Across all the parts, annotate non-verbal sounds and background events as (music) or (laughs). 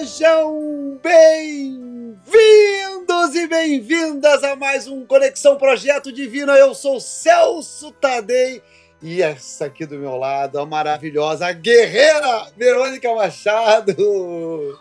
Sejam bem-vindos e bem-vindas a mais um Conexão Projeto Divino. Eu sou Celso Tadei e essa aqui do meu lado, a maravilhosa guerreira Verônica Machado.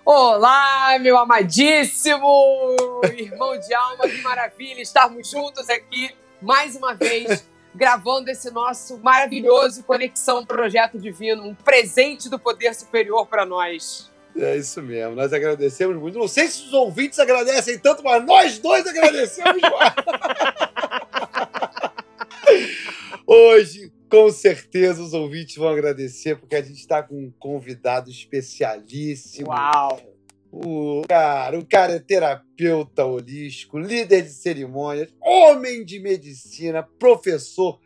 Olá, meu amadíssimo irmão de alma, que maravilha estarmos juntos aqui mais uma vez gravando esse nosso maravilhoso Conexão Projeto Divino, um presente do poder superior para nós. É isso mesmo, nós agradecemos muito. Não sei se os ouvintes agradecem tanto, mas nós dois agradecemos mais. (laughs) Hoje, com certeza, os ouvintes vão agradecer, porque a gente está com um convidado especialíssimo. Uau! O cara, o cara é terapeuta holístico, líder de cerimônias, homem de medicina, professor,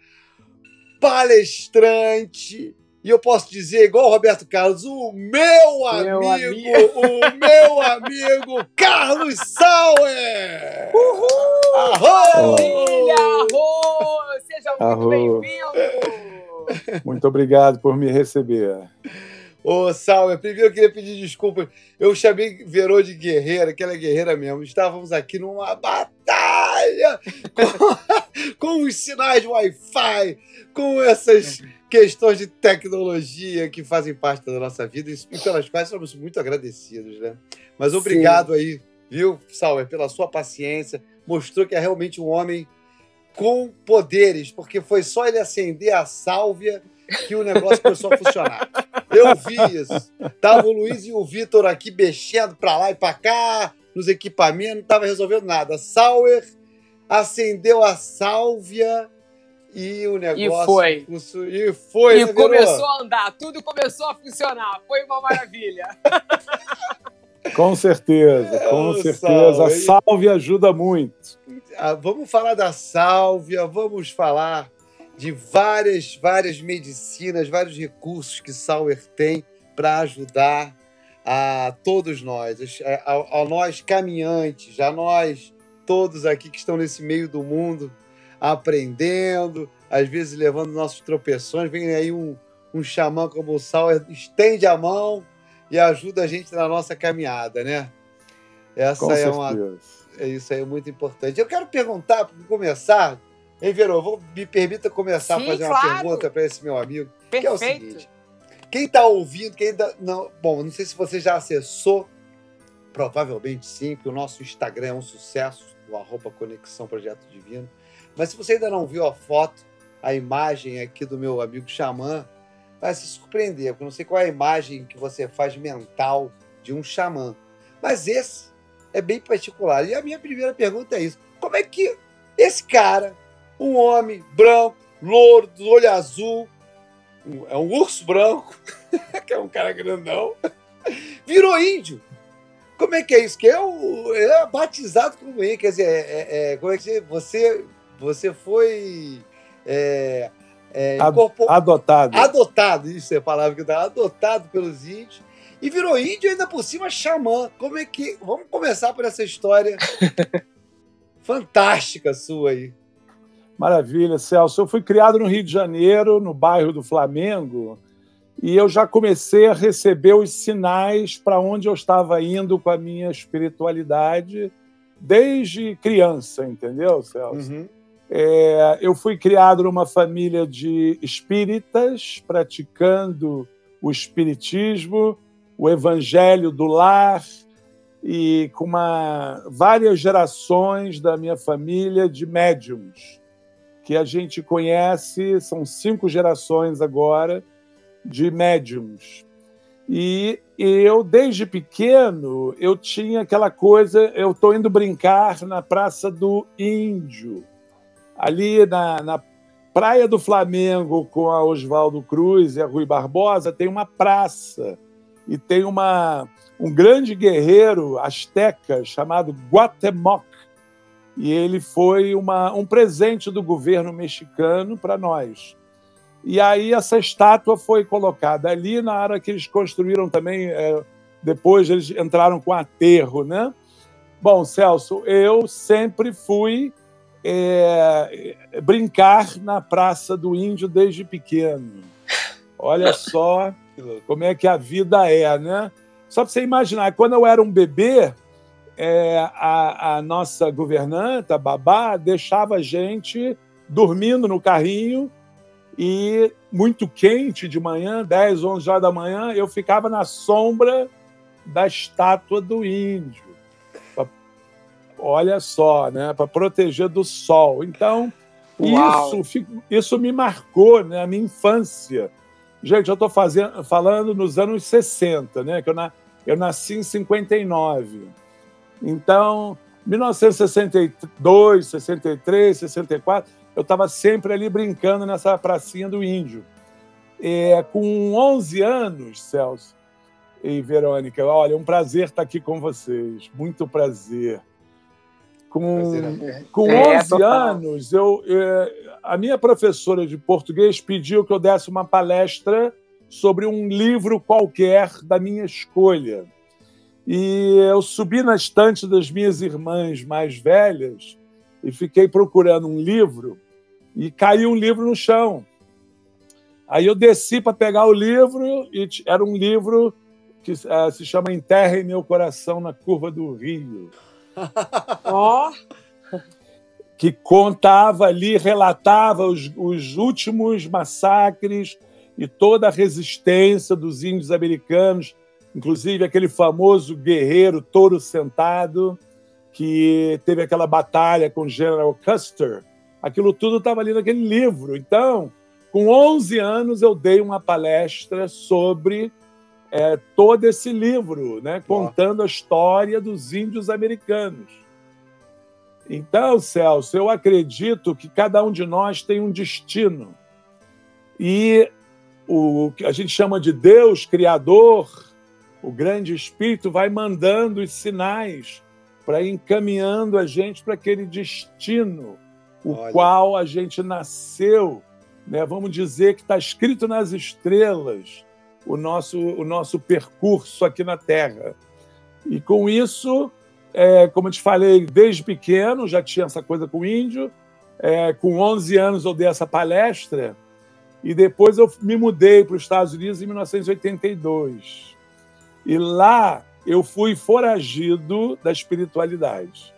palestrante, e eu posso dizer, igual o Roberto Carlos, o meu, meu amigo, amigo, o meu amigo Carlos Sauer! Uhul! Arro! Maravilha! Arro! Seja muito bem-vindo! Muito obrigado por me receber. Ô, Sauer, primeiro eu queria pedir desculpas. Eu chamei Verô de guerreira, que ela é guerreira mesmo. Estávamos aqui numa batalha (laughs) com, com os sinais de Wi-Fi, com essas questões de tecnologia que fazem parte da nossa vida e pelas quais somos muito agradecidos, né? Mas obrigado Sim. aí, viu, Sauer, pela sua paciência. Mostrou que é realmente um homem com poderes, porque foi só ele acender a sálvia que o negócio começou a funcionar. Eu vi isso. Tava o Luiz e o Vitor aqui mexendo para lá e para cá, nos equipamentos, não estava resolvendo nada. Sauer acendeu a sálvia e o negócio. E foi. E foi. E né, começou a andar, tudo começou a funcionar. Foi uma maravilha. Com certeza, com oh, certeza. A sálvia ajuda muito. Ah, vamos falar da sálvia, vamos falar de várias, várias medicinas, vários recursos que Sauer tem para ajudar a todos nós, a, a, nós caminhantes, a nós todos aqui que estão nesse meio do mundo aprendendo, às vezes levando nossos tropeções. Vem aí um, um xamã como o Sauer, estende a mão e ajuda a gente na nossa caminhada, né? Essa Com é certeza. uma. É isso aí, é muito importante. Eu quero perguntar, para começar, hein, Verô, vou, me permita começar Sim, a fazer claro. uma pergunta para esse meu amigo. Perfeito. Que é o seguinte: quem está ouvindo, quem ainda. Não, bom, não sei se você já acessou, provavelmente sim, porque o nosso Instagram é um sucesso, o arroba Conexão Projeto Divino. Mas se você ainda não viu a foto, a imagem aqui do meu amigo Xamã, vai se surpreender, porque eu não sei qual é a imagem que você faz mental de um xamã. Mas esse é bem particular. E a minha primeira pergunta é isso: como é que esse cara, um homem branco, louro, do olho azul, é um urso branco, (laughs) que é um cara grandão, virou índio? Como é que é isso? Que é, o, é batizado como índio, quer dizer, é, é, é como é que você você foi é, é, adotado. Adotado, isso é a palavra que eu adotado pelos índios. E virou índio ainda por cima xamã. Como é que. Vamos começar por essa história (laughs) fantástica sua aí. Maravilha, Celso. Eu fui criado no Rio de Janeiro, no bairro do Flamengo, e eu já comecei a receber os sinais para onde eu estava indo com a minha espiritualidade desde criança, entendeu, Celso? Uhum. É, eu fui criado numa família de espíritas, praticando o espiritismo, o evangelho do lar, e com uma, várias gerações da minha família de médiums, que a gente conhece, são cinco gerações agora de médiums. E eu, desde pequeno, eu tinha aquela coisa, eu estou indo brincar na Praça do Índio, ali na, na Praia do Flamengo, com a Oswaldo Cruz e a Rui Barbosa, tem uma praça e tem uma, um grande guerreiro asteca chamado Guatemoc. E ele foi uma, um presente do governo mexicano para nós. E aí essa estátua foi colocada ali na hora que eles construíram também, é, depois eles entraram com aterro, né? Bom, Celso, eu sempre fui é, brincar na Praça do Índio desde pequeno. Olha (laughs) só como é que a vida é, né? Só para você imaginar, quando eu era um bebê, é, a, a, nossa governanta, babá, deixava a gente dormindo no carrinho e muito quente de manhã, 10, 11 horas da manhã, eu ficava na sombra da estátua do índio. Pra, olha só, né? Para proteger do sol. Então, isso, isso me marcou né, a minha infância. Gente, eu estou falando nos anos 60, né? Que eu, na, eu nasci em 59. Então, 1962, 63, 64, eu estava sempre ali brincando nessa pracinha do Índio. É, com 11 anos, Celso e Verônica, olha, um prazer estar aqui com vocês. Muito prazer. Com, é com 11 é, anos, eu, é, a minha professora de português pediu que eu desse uma palestra sobre um livro qualquer da minha escolha. E eu subi na estante das minhas irmãs mais velhas e fiquei procurando um livro e caiu um livro no chão. Aí eu desci para pegar o livro e era um livro que uh, se chama Enterre Meu Coração na Curva do Rio. (laughs) Ó! oh. Que contava ali, relatava os, os últimos massacres e toda a resistência dos índios americanos inclusive aquele famoso guerreiro touro sentado que teve aquela batalha com o General Custer. Aquilo tudo estava ali naquele livro. Então, com 11 anos, eu dei uma palestra sobre é, todo esse livro, né, contando a história dos índios americanos. Então, Celso, eu acredito que cada um de nós tem um destino. E o que a gente chama de Deus, Criador, o grande Espírito vai mandando os sinais para ir encaminhando a gente para aquele destino, o Olha. qual a gente nasceu, né? vamos dizer que está escrito nas estrelas o nosso, o nosso percurso aqui na Terra. E com isso, é, como eu te falei, desde pequeno já tinha essa coisa com o índio, é, com 11 anos eu dei essa palestra, e depois eu me mudei para os Estados Unidos em 1982. E lá eu fui foragido da espiritualidade.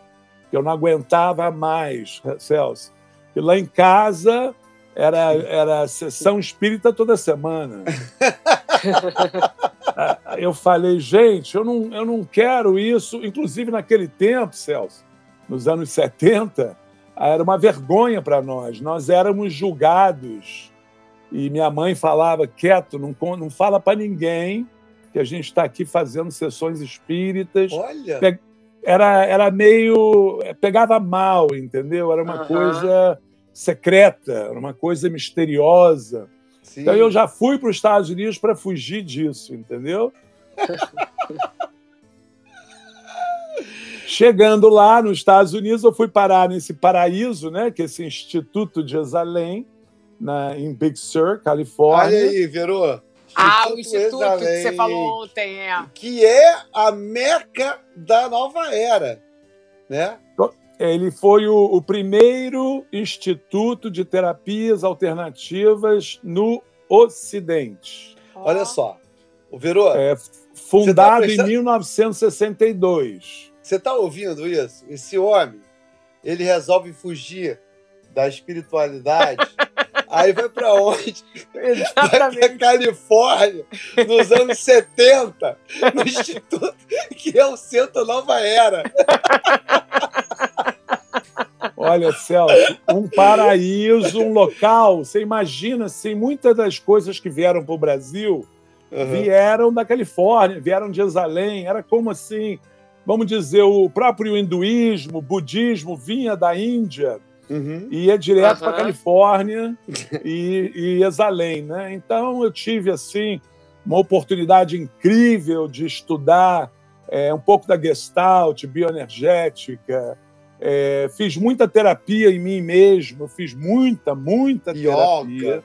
Eu não aguentava mais, Celso. E lá em casa era, era sessão espírita toda semana. (laughs) eu falei, gente, eu não, eu não quero isso. Inclusive, naquele tempo, Celso, nos anos 70, era uma vergonha para nós. Nós éramos julgados. E minha mãe falava, quieto, não, não fala para ninguém que a gente está aqui fazendo sessões espíritas. Olha! Era, era meio. pegava mal, entendeu? Era uma coisa secreta, era uma coisa misteriosa. Sim. Então eu já fui para os Estados Unidos para fugir disso, entendeu? (laughs) Chegando lá nos Estados Unidos, eu fui parar nesse paraíso, né, que é esse Instituto de Exalém, na, em Big Sur, Califórnia. Olha aí, Verô. Ah, o Instituto que você falou ontem, é. Que é a meca da nova era, né? Ele foi o, o primeiro instituto de terapias alternativas no Ocidente. Olha só, o Verô. É, fundado tá pensando... em 1962. Você está ouvindo isso? Esse homem, ele resolve fugir da espiritualidade (laughs) Aí vai para onde? Exatamente. Vai pra Califórnia, nos anos 70, no Instituto, que é o Centro Nova Era. Olha, Celso, um paraíso, um local. Você imagina, assim, muitas das coisas que vieram para o Brasil uhum. vieram da Califórnia, vieram de Jerusalém. Era como assim, vamos dizer, o próprio hinduísmo, o budismo vinha da Índia Uhum. ia direto uhum. para Califórnia (laughs) e, e Exalém, né? Então eu tive assim uma oportunidade incrível de estudar é, um pouco da Gestalt, bioenergética, é, fiz muita terapia em mim mesmo, fiz muita, muita terapia,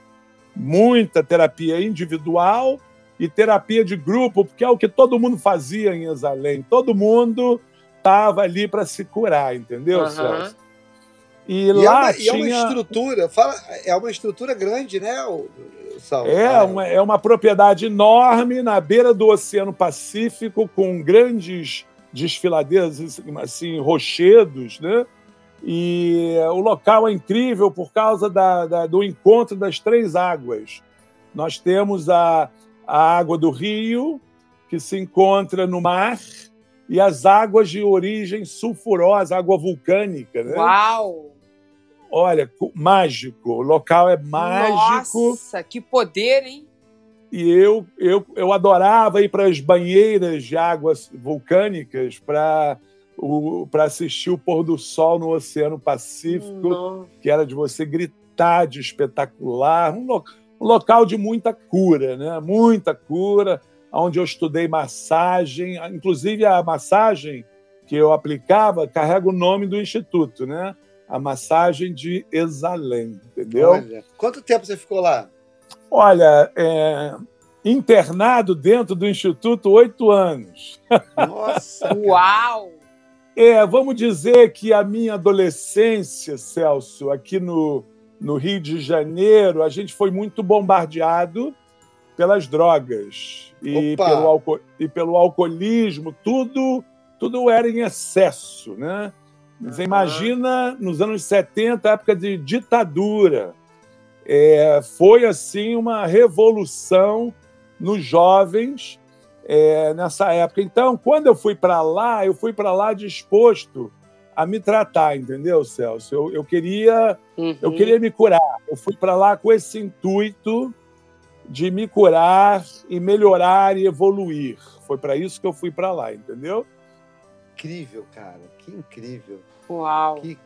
muita terapia individual e terapia de grupo, porque é o que todo mundo fazia em Exalém, todo mundo estava ali para se curar, entendeu, uhum. Celso? E, E, lá é, uma, e é uma tinha... estrutura, fala, é uma estrutura grande, né, o, o Sal? É Ah, uma, é uma propriedade enorme na beira do Oceano Pacífico, com grandes desfiladeiros, assim, rochedos, né? E o local é incrível por causa da, da- do encontro das três águas. Nós temos a, a água do rio, que se encontra no mar, e as águas de origem sulfurosa, água vulcânica. Né? Uau! Olha, mágico. O local é mágico. Nossa, que poder, hein? E eu, eu, eu adorava ir para as banheiras de águas vulcânicas para para assistir o pôr do sol no Oceano Pacífico, Não. que era de você gritar de espetacular. Um, lo- um local de muita cura, né? muita cura, onde eu estudei massagem. Inclusive, a massagem que eu aplicava carrega o nome do instituto, né? A massagem de Exalém, entendeu? Olha, quanto tempo você ficou lá? Olha, é, internado dentro do Instituto oito anos. Nossa. (laughs) Uau! É, vamos dizer que a minha adolescência, Celso, aqui no, no Rio de Janeiro, a gente foi muito bombardeado pelas drogas e Opa! pelo, alco- e pelo alcoolismo, tudo, tudo era em excesso, né? Você imagina nos anos 70, época de ditadura. É, foi assim uma revolução nos jovens é, nessa época. Então, quando eu fui para lá, eu fui para lá disposto a me tratar, entendeu, Celso? Eu, eu queria eu Uhum. queria me curar. Eu fui para lá com esse intuito de me curar e melhorar e evoluir. Foi para isso que eu fui para lá, entendeu? incrível, cara. Que incrível. Uau! Que,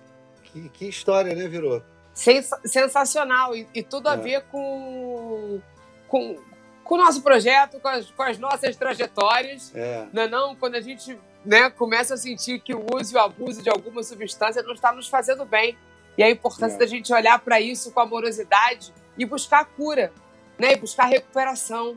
que, que história, né, virou? Sensa- sensacional e, e tudo a É. ver com, com, com o nosso projeto, com as, com as nossas trajetórias. É. Não é não? Quando a gente né, começa a sentir que o uso e o abuso de alguma substância não está nos fazendo bem. E a importância É. da gente olhar para isso com amorosidade e buscar a cura, né? E buscar a recuperação.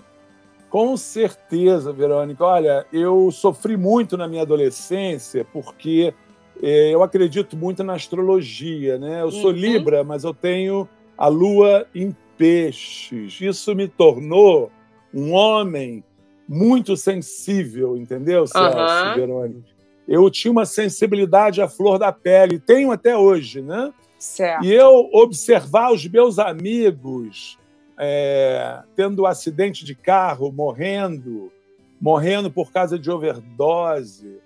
Com certeza, Verônica. Olha, eu sofri muito na minha adolescência porque eu acredito muito na astrologia, né? Eu sou Uhum. Libra, mas eu tenho a lua em peixes. Isso me tornou um homem muito sensível, entendeu, Celso, Aham. Verônica? Eu tinha uma sensibilidade à flor da pele, tenho até hoje, né? Certo. E eu observar os meus amigos é, tendo acidente de carro, morrendo, morrendo por causa de overdose,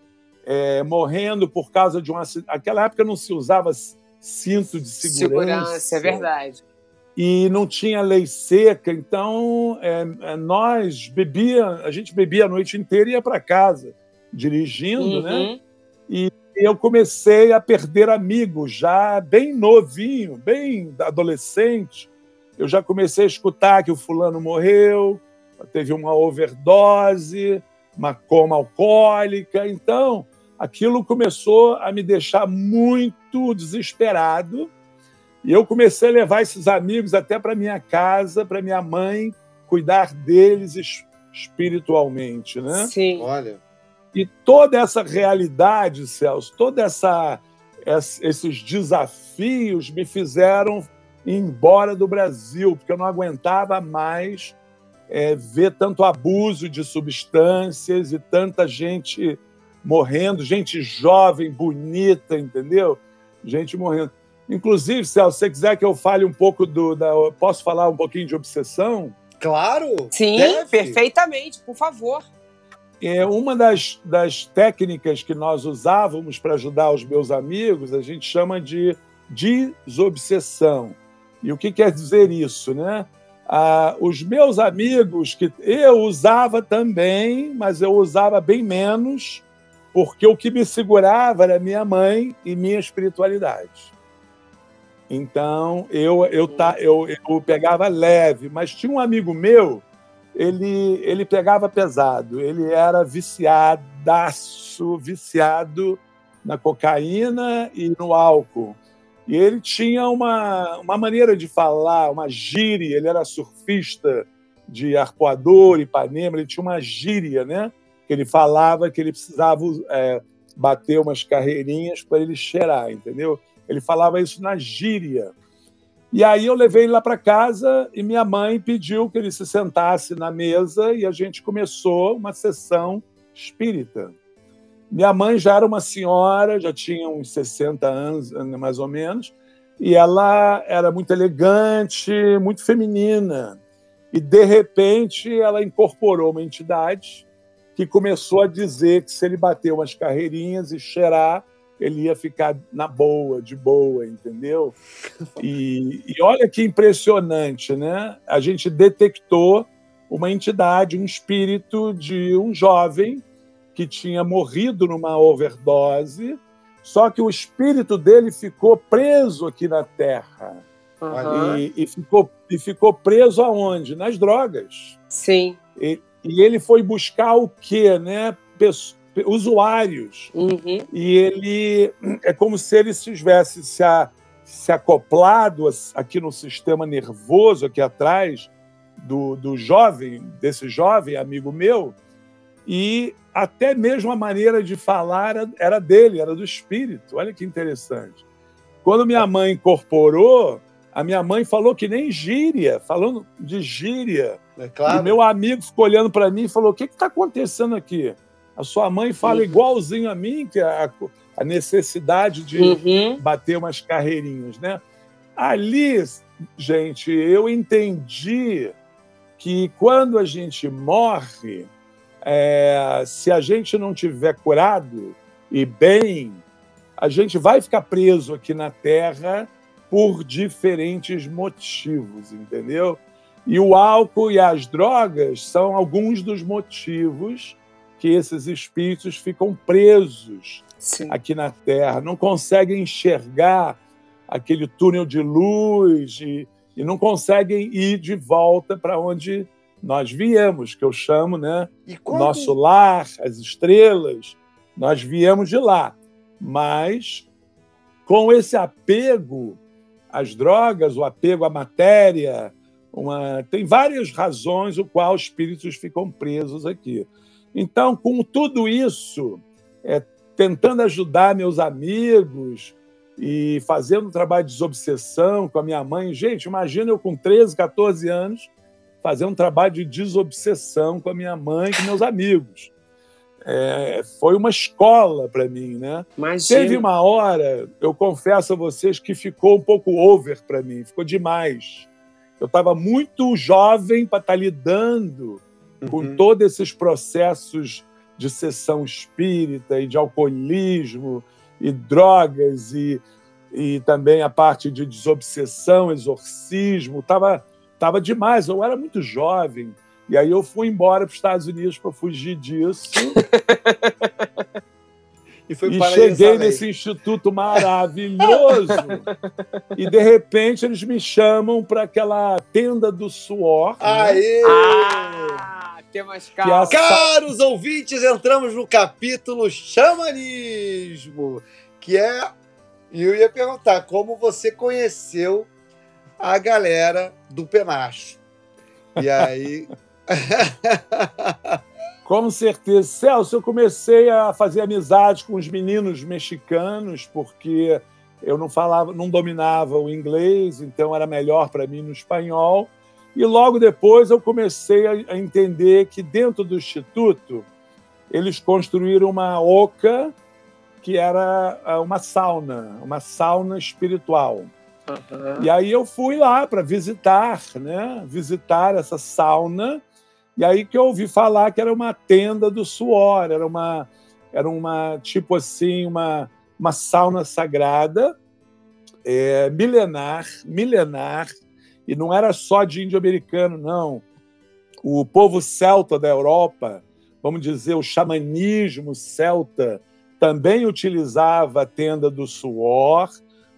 é, morrendo por causa de um acidente. Naquela época não se usava cinto de segurança. Segurança, é verdade. E não tinha lei seca, então é, é, nós bebia, a gente bebia a noite inteira e ia para casa dirigindo, né? Uhum. eu comecei a perder amigos já bem novinho, bem adolescente. Eu já comecei a escutar que o fulano morreu, teve uma overdose, uma coma alcoólica. Então, aquilo começou a me deixar muito desesperado. E eu comecei a levar esses amigos até para minha casa, para minha mãe, cuidar deles es- espiritualmente, né? Sim. Olha, E toda essa realidade, Celso, toda essa es- esses desafios me fizeram ir embora do Brasil, porque eu não aguentava mais é, ver tanto abuso de substâncias e tanta gente morrendo, gente jovem, bonita, entendeu? Gente morrendo. Inclusive, Celso, se você quiser que eu fale um pouco do. Da, posso falar um pouquinho de obsessão? claro! Sim, deve. perfeitamente, por favor. É, uma das, das técnicas que nós usávamos para ajudar os meus amigos, a gente chama de desobsessão. E o que quer dizer isso? Né? Ah, os meus amigos, que eu usava também, mas eu usava bem menos, porque o que me segurava era minha mãe e minha espiritualidade. Então, eu, eu, tá, eu, eu pegava leve, mas tinha um amigo meu ele, ele pegava pesado, ele era viciadaço, viciado na cocaína e no álcool. E ele tinha uma, uma maneira de falar, uma gíria, ele era surfista de Arpoador, Ipanema, ele tinha uma gíria, né? Que ele falava que ele precisava é, bater umas carreirinhas para ele cheirar, entendeu? Ele falava isso na gíria. E aí eu levei ele lá para casa e minha mãe pediu que ele se sentasse na mesa e a gente começou uma sessão espírita. Minha mãe já era uma senhora, já tinha uns 60 anos, mais ou menos, e ela era muito elegante, muito feminina. E, de repente, ela incorporou uma entidade que começou a dizer que se ele bater umas carreirinhas e cheirar, ele ia ficar na boa, de boa, entendeu? E, e olha que impressionante, né? A gente detectou uma entidade, um espírito de um jovem que tinha morrido numa overdose, só que o espírito dele ficou preso aqui na Terra. Uhum. E, e, ficou, e ficou preso aonde? Nas drogas. Sim. E, e ele foi buscar o quê? Né? Usuários. Uhum. E ele é como se ele se tivesse se, a, se acoplado aqui no sistema nervoso, aqui atrás, do, do jovem, desse jovem amigo meu, e até mesmo a maneira de falar era dele, era do espírito. Olha que interessante. Quando minha mãe incorporou, a minha mãe falou que nem gíria, falando de gíria. É claro. E meu amigo ficou olhando para mim e falou: O que está acontecendo aqui? A sua mãe fala uhum. igualzinho a mim, que é a, a necessidade de uhum. bater umas carreirinhas, né? Ali, gente, eu entendi que quando a gente morre, é, se a gente não tiver curado e bem, a gente vai ficar preso aqui na Terra por diferentes motivos, entendeu? E o álcool e as drogas são alguns dos motivos que esses espíritos ficam presos Sim. aqui na Terra, não conseguem enxergar aquele túnel de luz e, e não conseguem ir de volta para onde nós viemos, que eu chamo, né? Quando... Nosso lar, as estrelas, nós viemos de lá. Mas com esse apego às drogas, o apego à matéria, uma... tem várias razões o qual os espíritos ficam presos aqui. Então, com tudo isso, é, tentando ajudar meus amigos e fazendo um trabalho de desobsessão com a minha mãe. Gente, imagina eu com 13, 14 anos fazer um trabalho de desobsessão com a minha mãe e com meus amigos. É, foi uma escola para mim, né? Imagina. Teve uma hora, eu confesso a vocês, que ficou um pouco over para mim, ficou demais. Eu estava muito jovem para estar tá lidando uhum. com todos esses processos de sessão espírita e de alcoolismo e drogas e, e também a parte de desobsessão, exorcismo. Estava Tava demais, eu era muito jovem. E aí eu fui embora para os Estados Unidos para fugir disso. (laughs) e, e cheguei nesse instituto maravilhoso. e de repente eles me chamam para aquela tenda do suor. Né? Aê! Né? Ah, que mais é a... Caros ouvintes, entramos no capítulo xamanismo, que é. E eu ia perguntar como você conheceu a galera do Penacho. E aí. (laughs) Com certeza. Celso, eu comecei a fazer amizade com os meninos mexicanos, porque eu não falava, não dominava o inglês, então era melhor para mim no espanhol. E logo depois eu comecei a entender que dentro do instituto eles construíram uma oca que era ah, uma sauna, uma sauna espiritual. Uhum. E aí eu fui lá para visitar, né? Visitar essa sauna. E aí que eu ouvi falar que era uma tenda do suor, era uma, era uma tipo assim, uma, uma sauna sagrada, é, milenar, milenar, e não era só de índio americano, não. O povo celta da Europa, vamos dizer, o xamanismo celta, também utilizava a tenda do suor.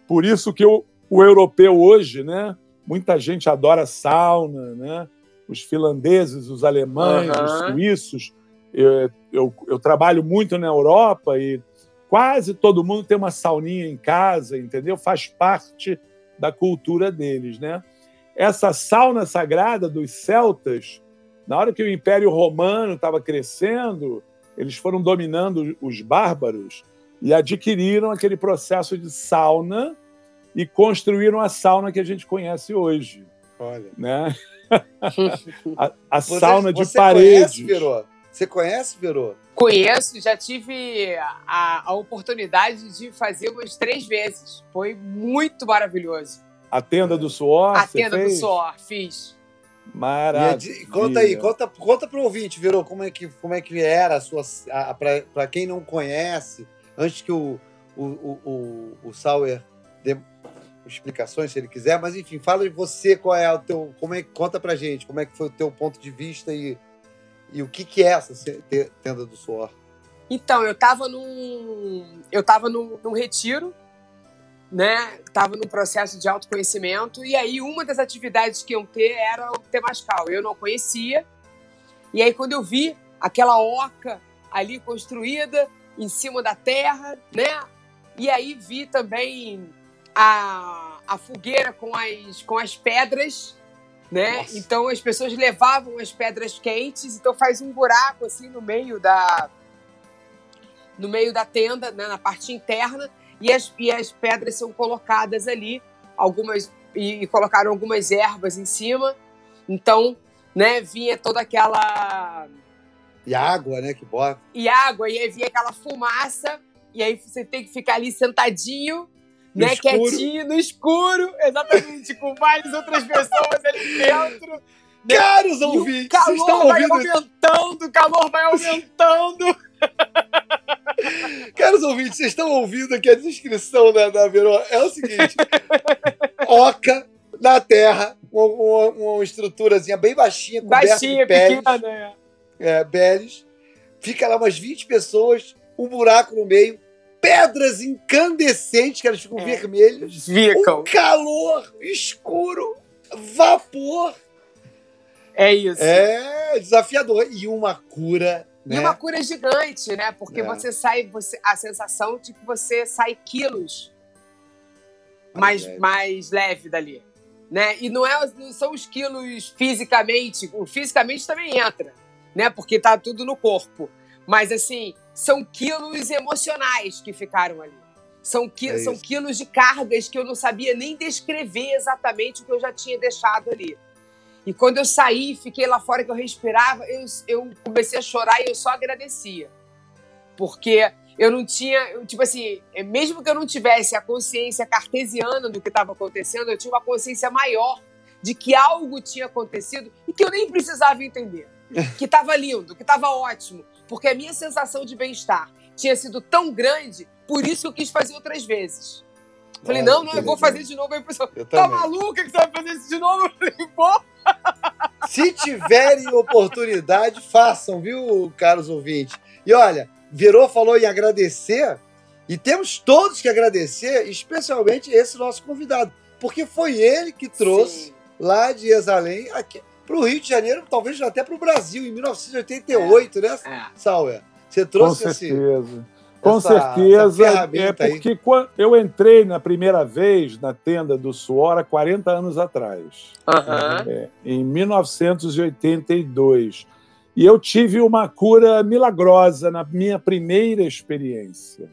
Por isso que eu o europeu hoje, né? Muita gente adora sauna, né? Os finlandeses, os alemães, uhum. os suíços. Eu, eu, eu, trabalho muito na Europa e quase todo mundo tem uma sauninha em casa, entendeu? Faz parte da cultura deles, né? Essa sauna sagrada dos celtas, na hora que o Império Romano estava crescendo, eles foram dominando os bárbaros e adquiriram aquele processo de sauna e construíram a sauna que a gente conhece hoje. Olha. Né? A, a você, sauna de você paredes. Conhece, Verô? Você conhece, Verô? Conheço, já tive a, a oportunidade de fazer umas três vezes. Foi muito maravilhoso. A tenda do suor? A tenda fez? do suor, fiz. Maravilha. conta aí, conta, conta pro ouvinte, Verô, como é que, como é que era a sua. Para quem não conhece, antes que o, o, o, o, o Sauer explicações, se ele quiser, mas enfim, fala de você, qual é o teu. Como é, conta pra gente, como é que foi o teu ponto de vista e e o que, que é essa tenda do suor? Então, eu estava num. Eu estava num, num retiro, né? Estava num processo de autoconhecimento, e aí uma das atividades que iam ter era o Temascal. Eu não conhecia. E aí, quando eu vi aquela oca ali construída em cima da terra, né? E aí vi também a, a fogueira com as, com as pedras né? Nossa. Então as pessoas levavam as pedras quentes, então faz um buraco assim no meio da no meio da tenda, né, na parte interna, e as, e as pedras são colocadas ali, algumas e, e colocaram algumas ervas em cima. Então, né, vinha toda aquela e água, né, que bota. E água, e aí vinha aquela fumaça, e aí você tem que ficar ali sentadinho no né, escuro. quietinho, no escuro, exatamente, com várias outras pessoas ali dentro. Né? Caros ouvintes, o calor vai ouvindo... aumentando, o calor vai aumentando. (laughs) Caros ouvintes, vocês estão ouvindo aqui a descrição da, da Verô? É o seguinte: oca na terra, uma, uma, uma estruturazinha bem baixinha, coberta baixinha, de peles. Pequena, é. é, peles. Fica lá umas 20 pessoas, um buraco no meio, pedras incandescentes, que elas ficam é. vermelhas. Ficam. Um calor escuro, vapor. É isso. É desafiador. E uma cura. Né? E uma cura gigante, né? Porque é. você sai, você, a sensação de que você sai quilos mais, mais, mais leve dali. Né? E não, é, não são os quilos fisicamente, o fisicamente também entra, né? Porque tá tudo no corpo. Mas assim, são quilos emocionais que ficaram ali. São, qui é são quilos de cargas que eu não sabia nem descrever exatamente o que eu já tinha deixado ali. E quando eu saí, fiquei lá fora que eu respirava, eu, eu comecei a chorar e eu só agradecia. Porque eu não tinha, tipo assim, mesmo que eu não tivesse a consciência cartesiana do que estava acontecendo, eu tinha uma consciência maior de que algo tinha acontecido e que eu nem precisava entender. (laughs) Que estava lindo, que estava ótimo, porque a minha sensação de bem-estar tinha sido tão grande, por isso que eu quis fazer outras vezes. Falei, ah, não, não, eu vou fazer de novo. Aí a pessoa, tá maluca que você vai fazer isso de novo? Eu falei, pô. Se tiverem oportunidade, façam, viu, caros ouvintes? E olha, Verô falou em agradecer, e temos todos que agradecer, especialmente esse nosso convidado, porque foi ele que trouxe Sim. lá de Exalém aqui para o Rio de Janeiro, talvez até para o Brasil, em 1988, né, é. Sauer? Você trouxe Com certeza. Com essa, certeza, essa é porque aí. quando eu entrei na primeira vez na tenda do Suor há 40 anos atrás, uhum. é, em 1982. E eu tive uma cura milagrosa na minha primeira experiência.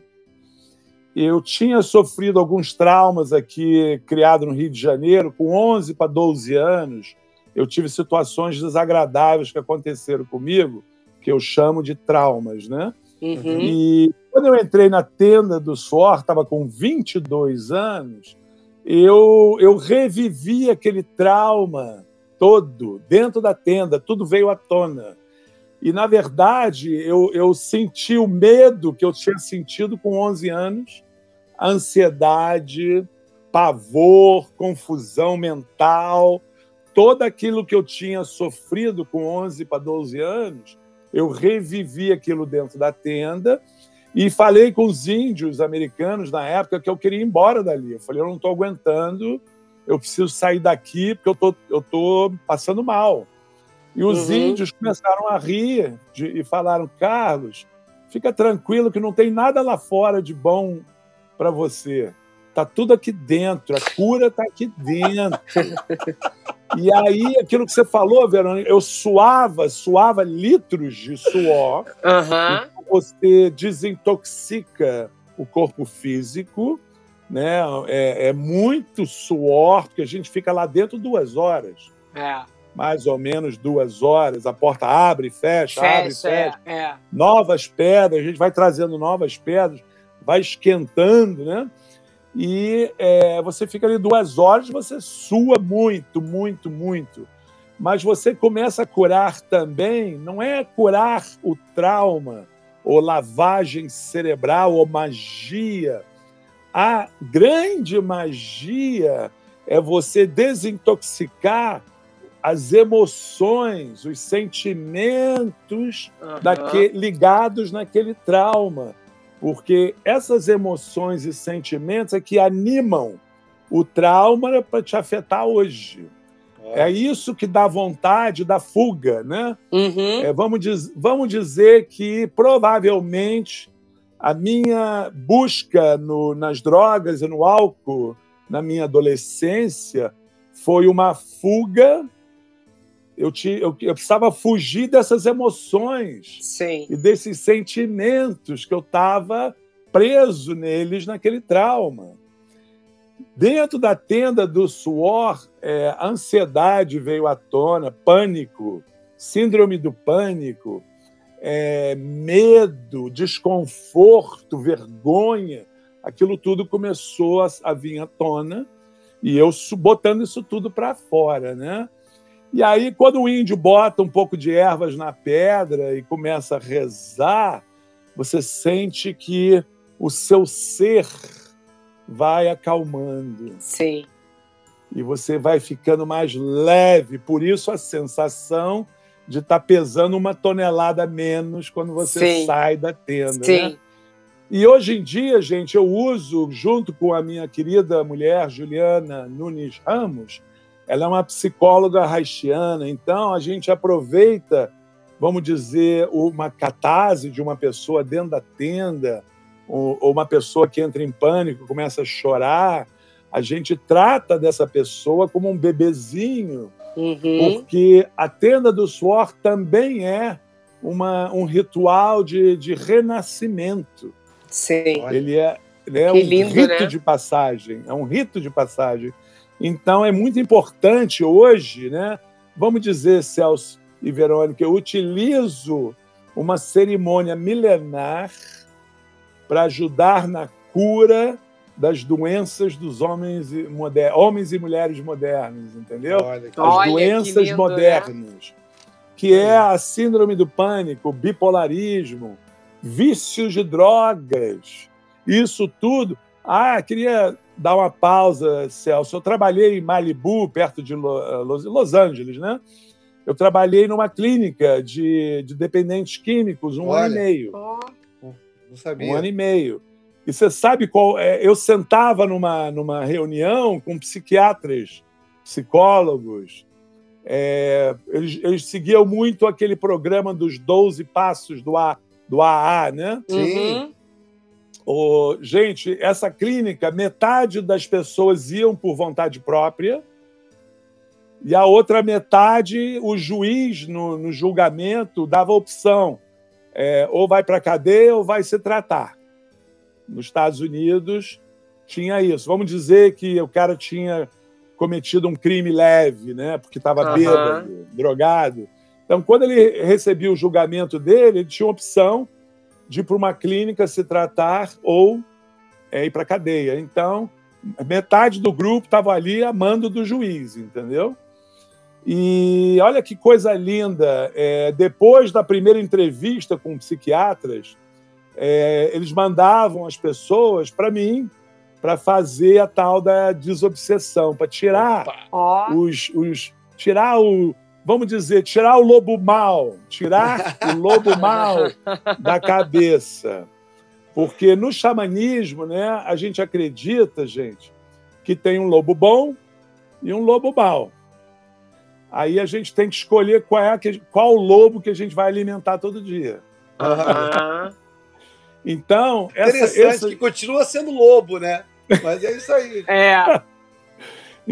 Eu tinha sofrido alguns traumas aqui, criado no Rio de Janeiro, com 11 para 12 anos, eu tive situações desagradáveis que aconteceram comigo, que eu chamo de traumas, né? Uhum. E quando eu entrei na tenda do suor, estava com 22 anos, eu, eu revivi aquele trauma todo dentro da tenda, tudo veio à tona. E, na verdade, eu, eu senti o medo que eu tinha sentido com 11 anos, ansiedade, pavor, confusão mental, todo aquilo que eu tinha sofrido com 11 para 12 anos, eu revivi aquilo dentro da tenda e falei com os índios americanos na época que eu queria ir embora dali. Eu falei, eu não estou aguentando, eu preciso sair daqui porque eu tô, eu tô passando mal. E os uhum. índios começaram a rir de, e falaram, Carlos, fica tranquilo que não tem nada lá fora de bom para você. Tá tudo aqui dentro, a cura tá aqui dentro. E aí, aquilo que você falou, Verônica, eu suava, suava litros de suor. Uhum. você desintoxica o corpo físico, né? É, é, muito suor, porque a gente fica lá dentro duas horas. É. Mais ou menos duas horas. A porta abre e fecha, fecha abre e fecha. É, é. Novas pedras, a gente vai trazendo novas pedras, vai esquentando, né? E é, você fica ali duas horas, você sua muito, muito, muito. Mas você começa a curar também, não é curar o trauma, ou lavagem cerebral, ou magia. A grande magia é você desintoxicar as emoções, os sentimentos Aham. daque- ligados naquele trauma. Porque essas emoções e sentimentos é que animam o trauma para te afetar hoje. É isso que dá vontade da fuga, né? Uhum. É, vamos, diz- vamos dizer que provavelmente a minha busca no- nas drogas e no álcool na minha adolescência foi uma fuga. Eu, ti- eu- eu precisava fugir dessas emoções Sim. e desses sentimentos que eu estava preso neles naquele trauma. Dentro da tenda do suor, é, a ansiedade veio à tona, pânico, síndrome do pânico, é, medo, desconforto, vergonha. Aquilo tudo começou a, a vir à tona e eu botando isso tudo para fora, né? E aí, quando o índio bota um pouco de ervas na pedra e começa a rezar, você sente que o seu ser vai acalmando Sim. e você vai ficando mais leve. Por isso, a sensação de estar pesando uma tonelada menos quando você Sim. sai da tenda. né? Sim. E hoje em dia, gente, eu uso, junto com a minha querida mulher, Juliana Nunes Ramos, ela é uma psicóloga haitiana, então a gente aproveita, vamos dizer, uma catarse de uma pessoa dentro da tenda, ou uma pessoa que entra em pânico, começa a chorar, a gente trata dessa pessoa como um bebezinho, Uhum. porque a tenda do suor também é uma, um ritual de, de renascimento. Sim. Ele é, ele é um lindo, rito né? de passagem, é um rito de passagem. Então é muito importante hoje, né? Vamos dizer, Celso e Verônica, eu utilizo uma cerimônia milenar para ajudar na cura das doenças dos homens e, moder- homens e mulheres modernos, entendeu? Olha, que- as Olha, que doenças lindo, né? modernas, que é a síndrome do pânico, o bipolarismo, vícios de drogas, isso tudo. Ah, queria dar uma pausa, Celso. Eu trabalhei em Malibu, perto de eh, Los, Los Angeles, né? Eu trabalhei numa clínica de, de dependentes químicos um ano Olha. e meio. Ó, não sabia. Um ano e meio. E você sabe qual. é, eu sentava numa, numa reunião com psiquiatras, psicólogos. é, eles, eles seguiam muito aquele programa dos 12 passos do, A, do AA, né? Sim. uhum. Gente, essa clínica, metade das pessoas iam por vontade própria e a outra metade, o juiz, no, no julgamento, dava opção: é, ou vai para a cadeia ou vai se tratar. Nos Estados Unidos tinha isso. Vamos dizer que o cara tinha cometido um crime leve, né? Porque estava Aham. bêbado, drogado. Então, quando ele recebia o julgamento dele, ele tinha opção de ir para uma clínica se tratar ou é, ir para a cadeia. Então, metade do grupo estava ali a mando do juiz, entendeu? E olha que coisa linda. é, depois da primeira entrevista com psiquiatras, é, eles mandavam as pessoas para mim para fazer a tal da desobsessão, para tirar os, os tirar o vamos dizer tirar o lobo mal tirar o lobo mal (laughs) da cabeça porque no xamanismo né a gente acredita gente que tem um lobo bom e um lobo mau aí a gente tem que escolher qual é a que- qual lobo que a gente vai alimentar todo dia aham. então essa, Interessante essa- que continua sendo lobo, né? Mas é isso aí. É.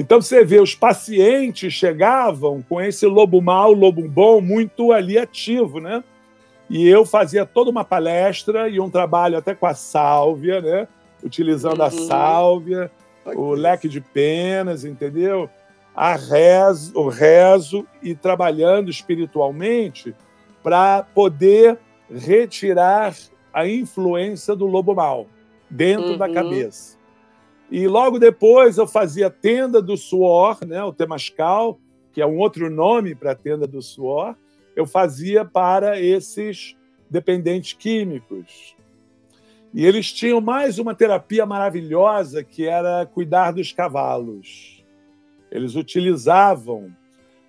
Então você vê, os pacientes chegavam com esse lobo mau, lobo bom, muito ali ativo, né? E eu fazia toda uma palestra e um trabalho até com a sálvia, né? Utilizando Uhum. a sálvia, o que leque de penas, entendeu? A rezo, o rezo e trabalhando espiritualmente para poder retirar a influência do lobo mal dentro da Uhum. cabeça. E logo depois eu fazia tenda do suor, né, o temascal, que é um outro nome para a tenda do suor, eu fazia para esses dependentes químicos. E eles tinham mais uma terapia maravilhosa que era cuidar dos cavalos. Eles utilizavam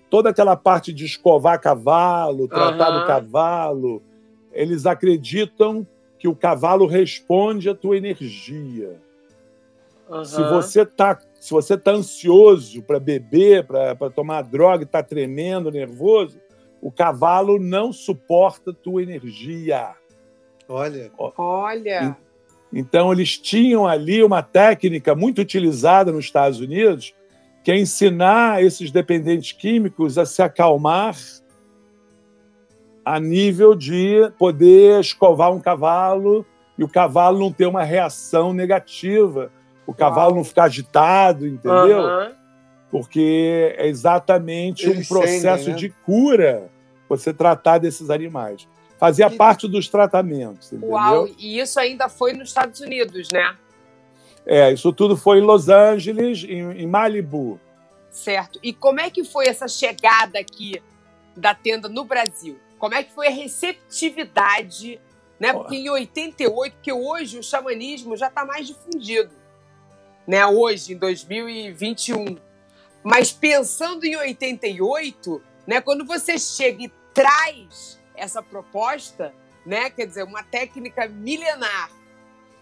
toda aquela parte de escovar cavalo, tratar Aham. do cavalo. Eles acreditam que o cavalo responde à tua energia. Se você tá, se você tá ansioso para beber, para tomar droga, está tremendo, nervoso, o cavalo não suporta a tua energia. Olha, Olha. Então, eles tinham ali uma técnica muito utilizada nos Estados Unidos, que é ensinar esses dependentes químicos a se acalmar a nível de poder escovar um cavalo e o cavalo não ter uma reação negativa, o cavalo não ficar agitado, entendeu? Aham. Porque é exatamente Eles um processo sentem, né? de cura você tratar desses animais. Fazia E- parte dos tratamentos, entendeu? Uau, e isso ainda foi nos Estados Unidos, né? É, isso tudo foi em Los Angeles, em, em Malibu. Certo. E como é que foi essa chegada aqui da tenda no Brasil? Como é que foi a receptividade, né? Porque em 88, porque hoje o xamanismo já está mais difundido, né? Hoje, em 2021. Mas pensando em 88, né? Quando você chega e traz essa proposta, né? Quer dizer, uma técnica milenar,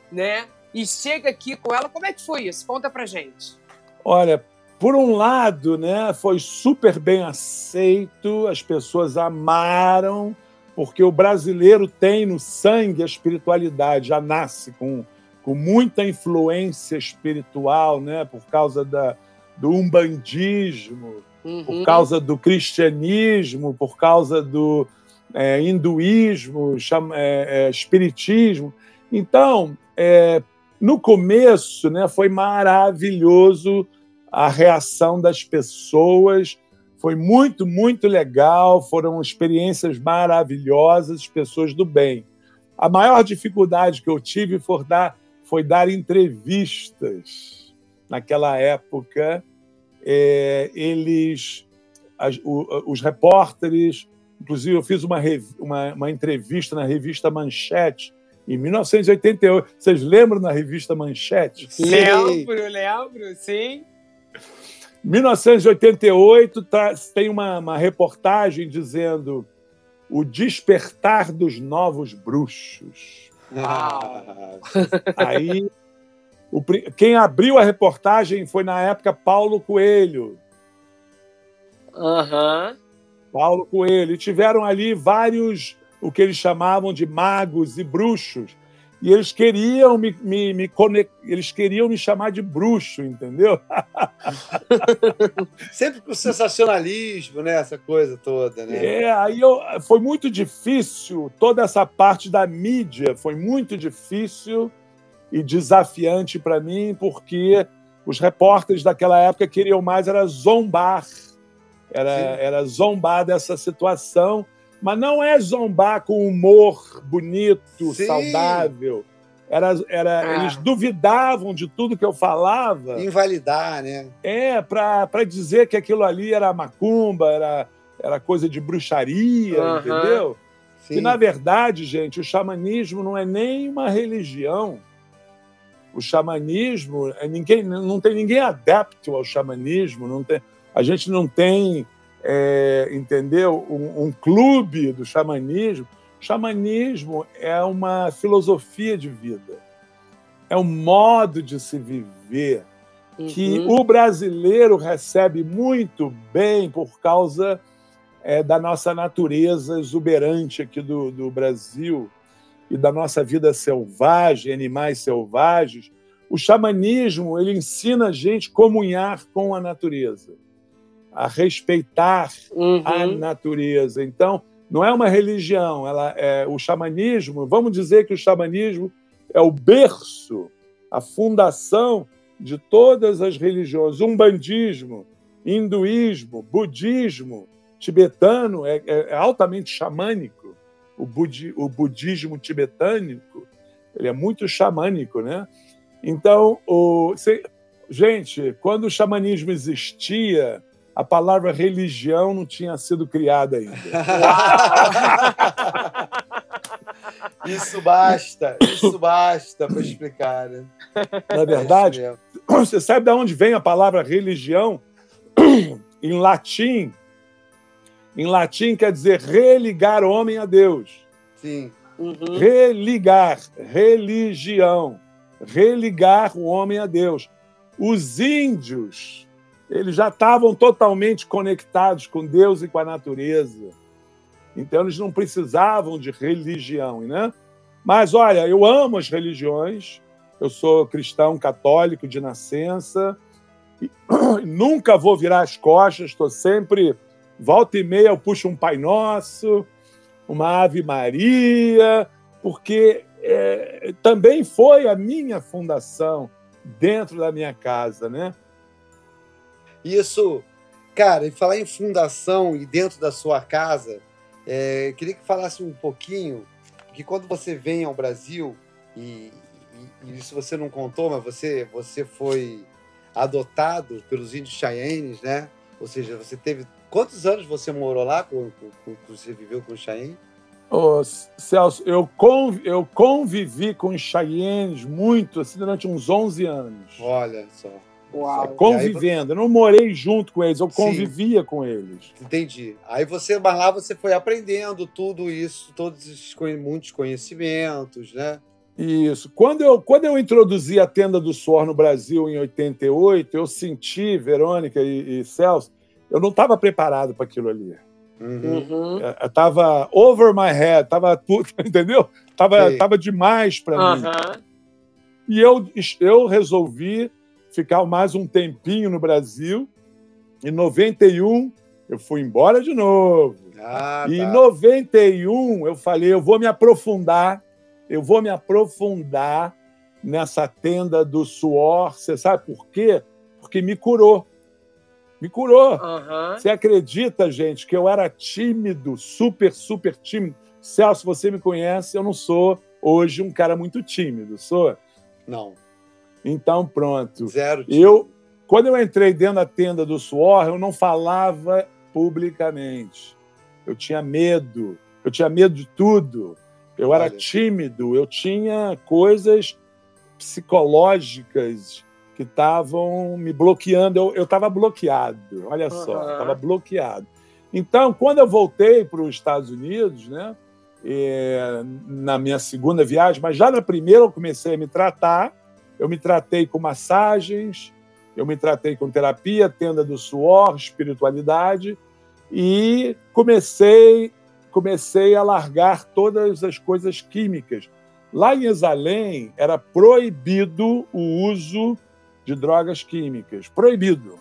né? E chega aqui com ela, como é que foi isso? Conta pra gente. Olha, por um lado, né, foi super bem aceito, as pessoas amaram, porque o brasileiro tem no sangue a espiritualidade, já nasce com, com muita influência espiritual, né, por causa da, do umbandismo, Uhum. por causa do cristianismo, por causa do é, hinduísmo, cham- é, é, espiritismo. Então, é, no começo, né, foi maravilhoso a reação das pessoas. Foi muito, muito legal. Foram experiências maravilhosas, pessoas do bem. A maior dificuldade que eu tive foi dar, foi dar entrevistas. Naquela época, é, eles, as- o- os repórteres, inclusive eu fiz uma, rev- uma, uma entrevista na revista Manchete em 1988. Vocês lembram da revista Manchete? Lembro, lembro, sim. 1988 tá- tem uma, uma reportagem dizendo o despertar dos novos bruxos. Ah, (laughs) Aí, o quem abriu a reportagem foi na época Paulo Coelho. Aham. Paulo Coelho. E tiveram ali vários, o que eles chamavam de magos e bruxos. E eles queriam me, me, me eles queriam me chamar de bruxo, entendeu? (laughs) Sempre com sensacionalismo, né? Essa coisa toda, né? É, aí eu, foi muito difícil, toda essa parte da mídia foi muito difícil e desafiante para mim, porque os repórteres daquela época queriam mais era zombar, era, Sim. era zombar dessa situação, mas não é zombar com humor bonito, Sim. saudável. Era, era, Ah. Eles duvidavam de tudo que eu falava. Invalidar, né? É, para dizer que aquilo ali era macumba, era, era coisa de bruxaria, Aham. entendeu? Sim. E, na verdade, gente, o xamanismo não é nem uma religião. O xamanismo, é ninguém, não tem ninguém adepto ao xamanismo, não tem, a gente não tem, é, entendeu, um, um clube do xamanismo. Xamanismo é uma filosofia de vida, é um modo de se viver que Uhum. o brasileiro recebe muito bem por causa é, da nossa natureza exuberante aqui do, do Brasil e da nossa vida selvagem, animais selvagens. O xamanismo ele ensina a gente a comunhar com a natureza, a respeitar a Uhum. natureza. Então, não é uma religião, ela é o xamanismo. Vamos dizer que o xamanismo é o berço, a fundação de todas as religiões. Umbandismo, hinduísmo, budismo, tibetano é, é, é altamente xamânico. O, budi, o budismo tibetânico ele é muito xamânico, né? Então, o, se, gente, quando o xamanismo existia, a palavra religião não tinha sido criada ainda. isso basta, isso basta para explicar, né? Na verdade, é você sabe de onde vem a palavra religião? em latim. Em latim quer dizer religar homem a Deus. Sim. Uhum. Religar, religião, religar o homem a Deus. Os índios eles já estavam totalmente conectados com Deus e com a natureza. Então, eles não precisavam de religião, né? Mas, olha, eu amo as religiões. Eu sou cristão católico de nascença. E (clears throat) nunca vou virar as costas. Estou sempre, volta e meia, eu puxo um Pai Nosso, uma Ave Maria, porque é, também foi a minha fundação dentro da minha casa, né? Isso, cara, e falar em fundação e dentro da sua casa, é, queria que falasse um pouquinho, que quando você vem ao Brasil, e, e, e, isso você não contou, mas você, você foi adotado pelos índios Cheyennes, né? Ou seja, você teve. Quantos anos você morou lá? Com, com, com você viveu com os Cheyennes? Oh, Celso, eu, conv, eu convivi com os Cheyennes muito, assim, durante uns 11 anos. Olha só. Uau. Convivendo. Eu não morei junto com eles, eu convivia Sim. com eles. Entendi. Aí você, mas lá você foi aprendendo tudo isso, todos esses muitos conhecimentos, né? Isso. Quando eu, quando eu introduzi a tenda do suor no Brasil em 88, eu senti, Verônica e, e Celso, eu não estava preparado para aquilo ali. Uhum. Eu estava over my head, tava tudo, (laughs) entendeu? Tava, tava demais para uhum. mim. E eu, eu resolvi ficar mais um tempinho no Brasil. Em 91, eu fui embora de novo. Ah, e tá. em 91, eu falei: eu vou me aprofundar, eu vou me aprofundar nessa tenda do suor. Você sabe por quê? Porque me curou. Me curou. Uhum. Você acredita, gente, que eu era tímido, super, super tímido? Celso, você me conhece, eu não sou hoje um cara muito tímido, sou? Não. Então, pronto. Zero. Eu, quando eu entrei dentro da tenda do suor, eu não falava publicamente. Eu tinha medo. Eu tinha medo de tudo. Eu era Olha. tímido. Eu tinha coisas psicológicas que estavam me bloqueando. Eu estava bloqueado. Olha uhum. só, estava bloqueado. Então, quando eu voltei para os Estados Unidos, né, é, na minha segunda viagem, mas já na primeira eu comecei a me tratar eu me tratei com massagens, eu me tratei com terapia, tenda do suor, espiritualidade e comecei comecei a largar todas as coisas químicas. Lá em Exalém era proibido o uso de drogas químicas, proibido.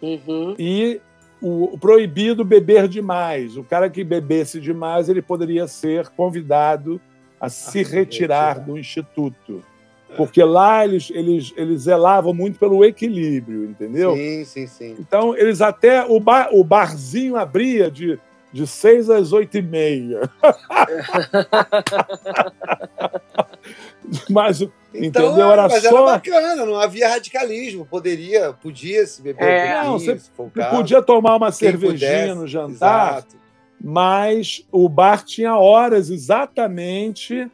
Uhum. E o, o proibido beber demais. O cara que bebesse demais ele poderia ser convidado a se retirar do instituto porque lá eles, eles, eles zelavam muito pelo equilíbrio, entendeu? Sim, sim, sim. Então, eles até. O, bar, o barzinho abria de, de seis às oito e meia. (laughs) mas, então, entendeu? Era mas só. Era bacana, não havia radicalismo. Poderia, podia se beber é, não, você podia tomar uma cervejinha pudesse, no jantar, exato. mas o bar tinha horas exatamente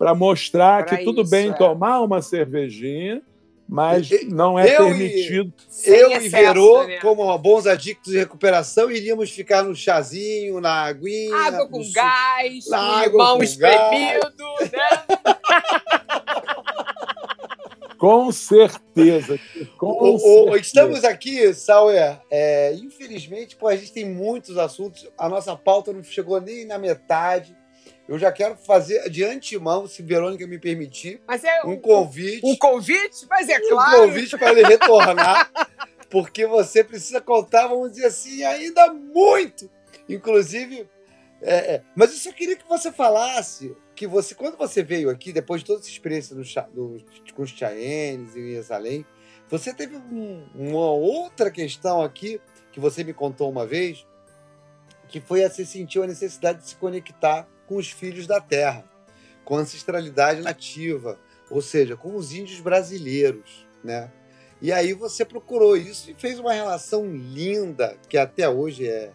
para mostrar pra que tudo isso, bem é. tomar uma cervejinha, mas não é eu permitido. E, eu excesso, e Verô, né? como bons adictos de recuperação, iríamos ficar no chazinho, na aguinha. Água com gás, na água limão espremido, né? (laughs) Com certeza. Com o, certeza. estamos aqui, Sauer. É, infelizmente, pô, a gente tem muitos assuntos. A nossa pauta não chegou nem na metade. Eu já quero fazer de antemão, se Verônica me permitir, é um, um convite. Um convite? Mas é claro. Um convite para ele retornar, (laughs) porque você precisa contar, vamos dizer assim, ainda muito. Inclusive, É, é. Mas eu só queria que você falasse que você, quando você veio aqui, depois de toda essa experiência do, do, com os Chaenes e Jerusalém, você teve um, uma outra questão aqui que você me contou uma vez, que foi a você sentiu a necessidade de se conectar com os filhos da terra, com a ancestralidade nativa, ou seja, com os índios brasileiros, né? E aí você procurou isso e fez uma relação linda, que até hoje é,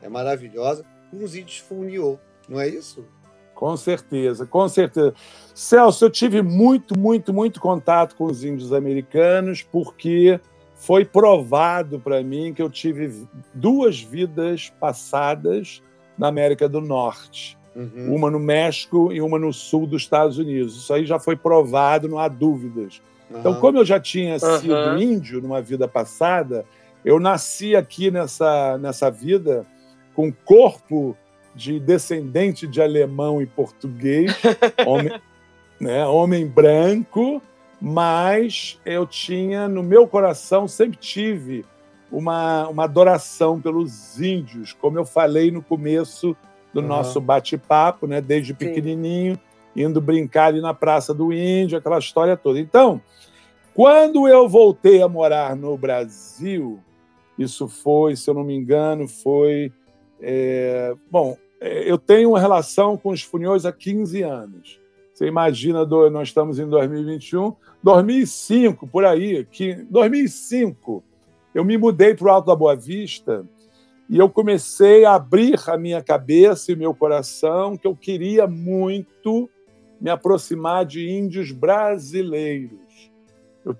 é maravilhosa, com os índios Funiô, não é isso? Com certeza, com certeza. Celso, eu tive muito, muito, muito contato com os índios americanos, porque foi provado para mim que eu tive duas vidas passadas na América do Norte. Uhum. Uma no México e uma no sul dos Estados Unidos. Isso aí já foi provado, não há dúvidas. Uhum. Então, como eu já tinha sido uhum. índio numa vida passada, eu nasci aqui nessa, nessa vida com corpo de descendente de alemão e português, (laughs) homem, né, homem branco, mas eu tinha, no meu coração, sempre tive uma, uma adoração pelos índios, como eu falei no começo do uhum. nosso bate-papo, né, desde pequenininho, Sim. indo brincar ali na Praça do Índio, aquela história toda. Então, quando eu voltei a morar no Brasil, isso foi, se eu não me engano, foi. É, bom, é, eu tenho uma relação com os Funhões há 15 anos. Você imagina, nós estamos em 2021, 2005, por aí, que 2005, eu me mudei para o Alto da Boa Vista e eu comecei a abrir a minha cabeça e meu coração que eu queria muito me aproximar de índios brasileiros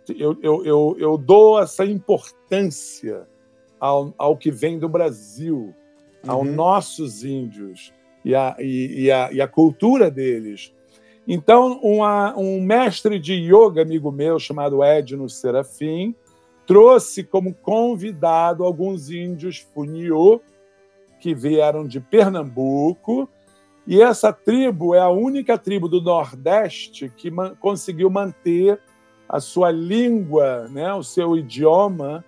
eu, eu, eu, eu dou essa importância ao, ao que vem do Brasil, uhum. aos nossos índios e a, e, e, a, e a cultura deles. Então, uma, um mestre de yoga, amigo meu, chamado Edno Serafim, trouxe como convidado alguns índios Funiô, que vieram de Pernambuco, e essa tribo é a única tribo do Nordeste que man conseguiu manter a sua língua, né, o seu idioma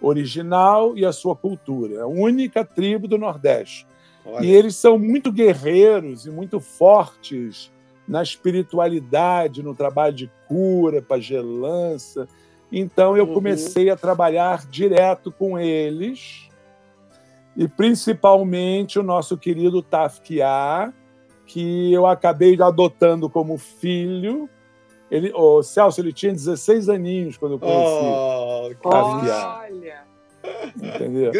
original e a sua cultura. É a única tribo do Nordeste. Olha. E eles são muito guerreiros e muito fortes na espiritualidade, no trabalho de cura, pagelança. Então eu uhum. comecei a trabalhar direto com eles e principalmente o nosso querido Tafkiá, que eu acabei adotando como filho ele, o Celso, ele tinha 16 aninhos quando eu conheci. Oh, Olha! Entendeu?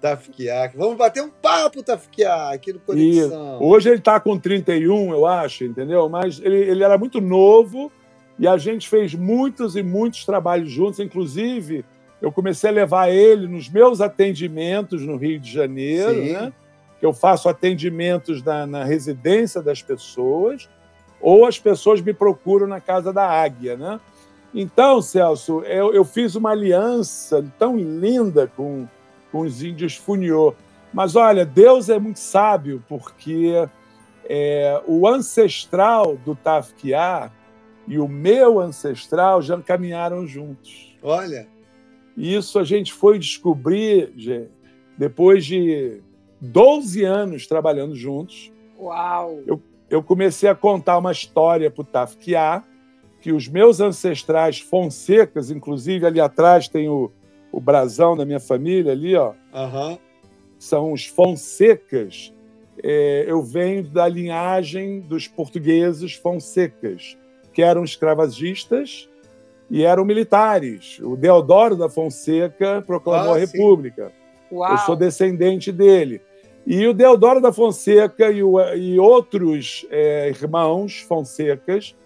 Tafkiak. Vamos bater um papo, Tafkiak, aqui no Conexão. E hoje ele está com 31, eu acho, entendeu? Mas ele, ele era muito novo e a gente fez muitos e muitos trabalhos juntos. Inclusive, eu comecei a levar ele nos meus atendimentos no Rio de Janeiro, Sim. né? Que eu faço atendimentos na, na residência das pessoas ou as pessoas me procuram na casa da águia, né? Então, Celso, eu, eu fiz uma aliança tão linda com, com os índios Funiô. Mas olha, Deus é muito sábio, porque é, o ancestral do Tafkiá e o meu ancestral já caminharam juntos. Olha. Isso a gente foi descobrir depois de 12 anos trabalhando juntos. Uau! Eu, eu comecei a contar uma história para o Tafkiá, que os meus ancestrais Fonsecas, inclusive ali atrás tem o, o brasão da minha família ali, ó. Uhum. São os Fonsecas. É, eu venho da linhagem dos portugueses Fonsecas, que eram escravagistas e eram militares. O Deodoro da Fonseca proclamou ah, a República. Eu sou descendente dele. E o Deodoro da Fonseca e, o, e outros é, irmãos Fonsecas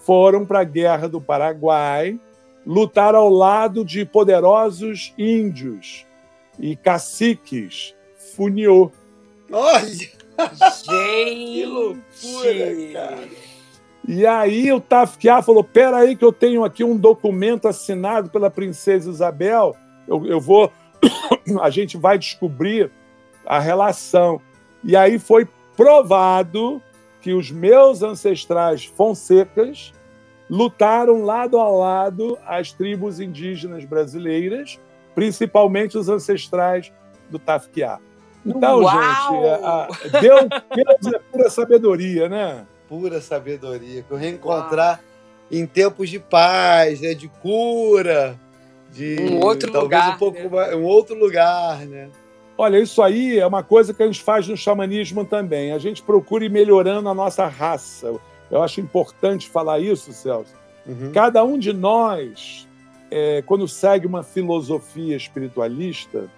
foram para a Guerra do Paraguai, lutar ao lado de poderosos índios e caciques Funiô. Olha! Gente! que loucura, cara! E aí o Tafkiá falou: peraí que eu tenho aqui um documento assinado pela princesa Isabel, eu, eu vou... (coughs) a gente vai descobrir a relação. E aí foi provado que os meus ancestrais Fonsecas lutaram lado a lado as tribos indígenas brasileiras, principalmente os ancestrais do Tafkiá. Então, Uau! gente, a, a, Deus, (laughs) Deus é pura sabadoria, né? Pura sabedoria. Que eu reencontrar em tempos de paz, né? De cura, de Um outro talvez lugar, um pouco né? mais- um outro lugar, né? Olha, isso aí é uma coisa que a gente faz no xamanismo também. A gente procura ir melhorando a nossa raça. Eu acho importante falar isso, Celso. Uhum. Cada um de nós, é, quando segue uma filosofia espiritualista,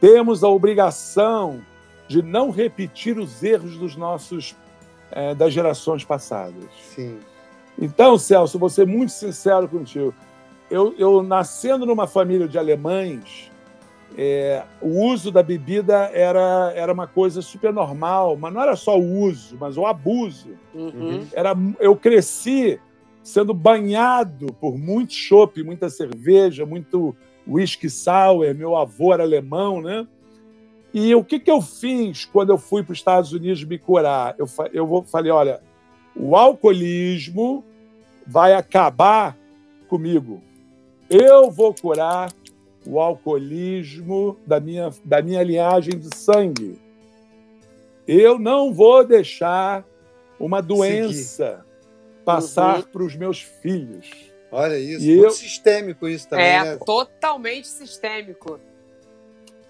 temos a obrigação de não repetir os erros dos nossos é, das gerações passadas. Sim. Então, Celso, vou ser muito sincero contigo. Eu, eu nascendo numa família de alemães, é, o uso da bebida era, era uma coisa super normal, mas não era só o uso, mas o abuso. Uhum. Era, eu cresci sendo banhado por muito chopp, muita cerveja, muito whisky sour. Meu avô era alemão, né? E o que, que eu fiz quando eu fui para os Estados Unidos me curar? Eu, eu vou- falei, olha, o alcoolismo vai acabar comigo. Eu vou curar o alcoolismo da minha, da minha linhagem de sangue. Eu não vou deixar uma doença passar Uhum. para os meus filhos. Olha isso. E muito eu- sistêmico isso também, É, né? totalmente sistêmico.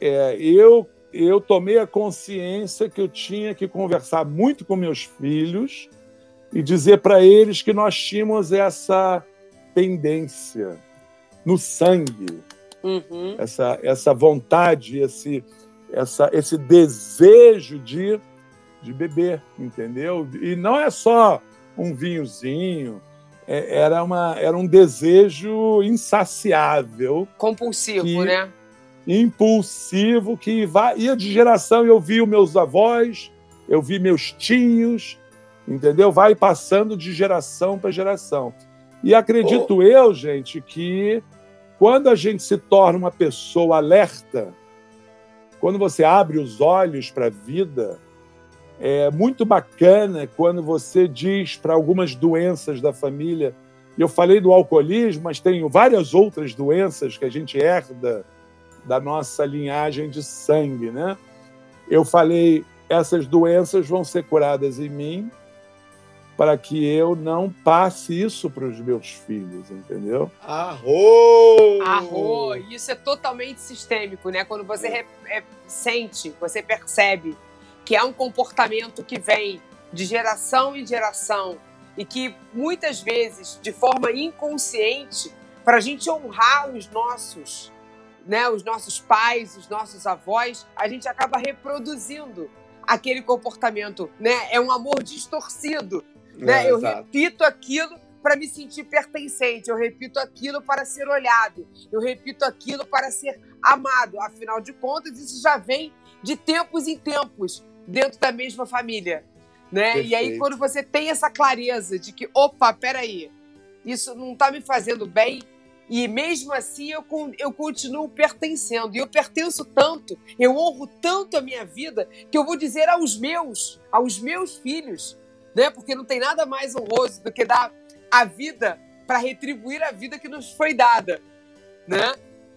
É, eu, eu tomei a consciência que eu tinha que conversar muito com meus filhos e dizer para eles que nós tínhamos essa tendência no sangue, Uhum. essa, essa vontade, esse, essa, esse desejo de, de beber, entendeu? E não é só um vinhozinho, é- era, uma, era um desejo insaciável Compulsivo, Que- né? Impulsivo que vai, ia de geração. Eu vi os meus avós, eu vi meus tios, entendeu? Vai passando de geração para geração. E acredito eu, gente, que quando a gente se torna uma pessoa alerta, quando você abre os olhos para a vida, é muito bacana quando você diz para algumas doenças da família. Eu falei do alcoolismo, mas tenho várias outras doenças que a gente herda da nossa linhagem de sangue, né? Eu falei, essas doenças vão ser curadas em mim para que eu não passe isso para os meus filhos, entendeu? Arro! Arro, isso é totalmente sistêmico, né? Quando você re- é, sente, você percebe que é um comportamento que vem de geração em geração e que muitas vezes, de forma inconsciente, para a gente honrar os nossos, né, os nossos pais, os nossos avós, a gente acaba reproduzindo aquele comportamento, né? É um amor distorcido, né? É, eu exato. repito aquilo para me sentir pertencente, eu repito aquilo para ser olhado, eu repito aquilo para ser amado. Afinal de contas, isso já vem de tempos em tempos dentro da mesma família, né? E aí Perfeito. quando você tem essa clareza de que, opa, peraí, isso não está me fazendo bem, e mesmo assim eu, eu continuo pertencendo. E eu pertenço tanto, eu honro tanto a minha vida, que eu vou dizer aos meus, aos meus filhos, né? Porque não tem nada mais honroso do que dar a vida para retribuir a vida que nos foi dada, né?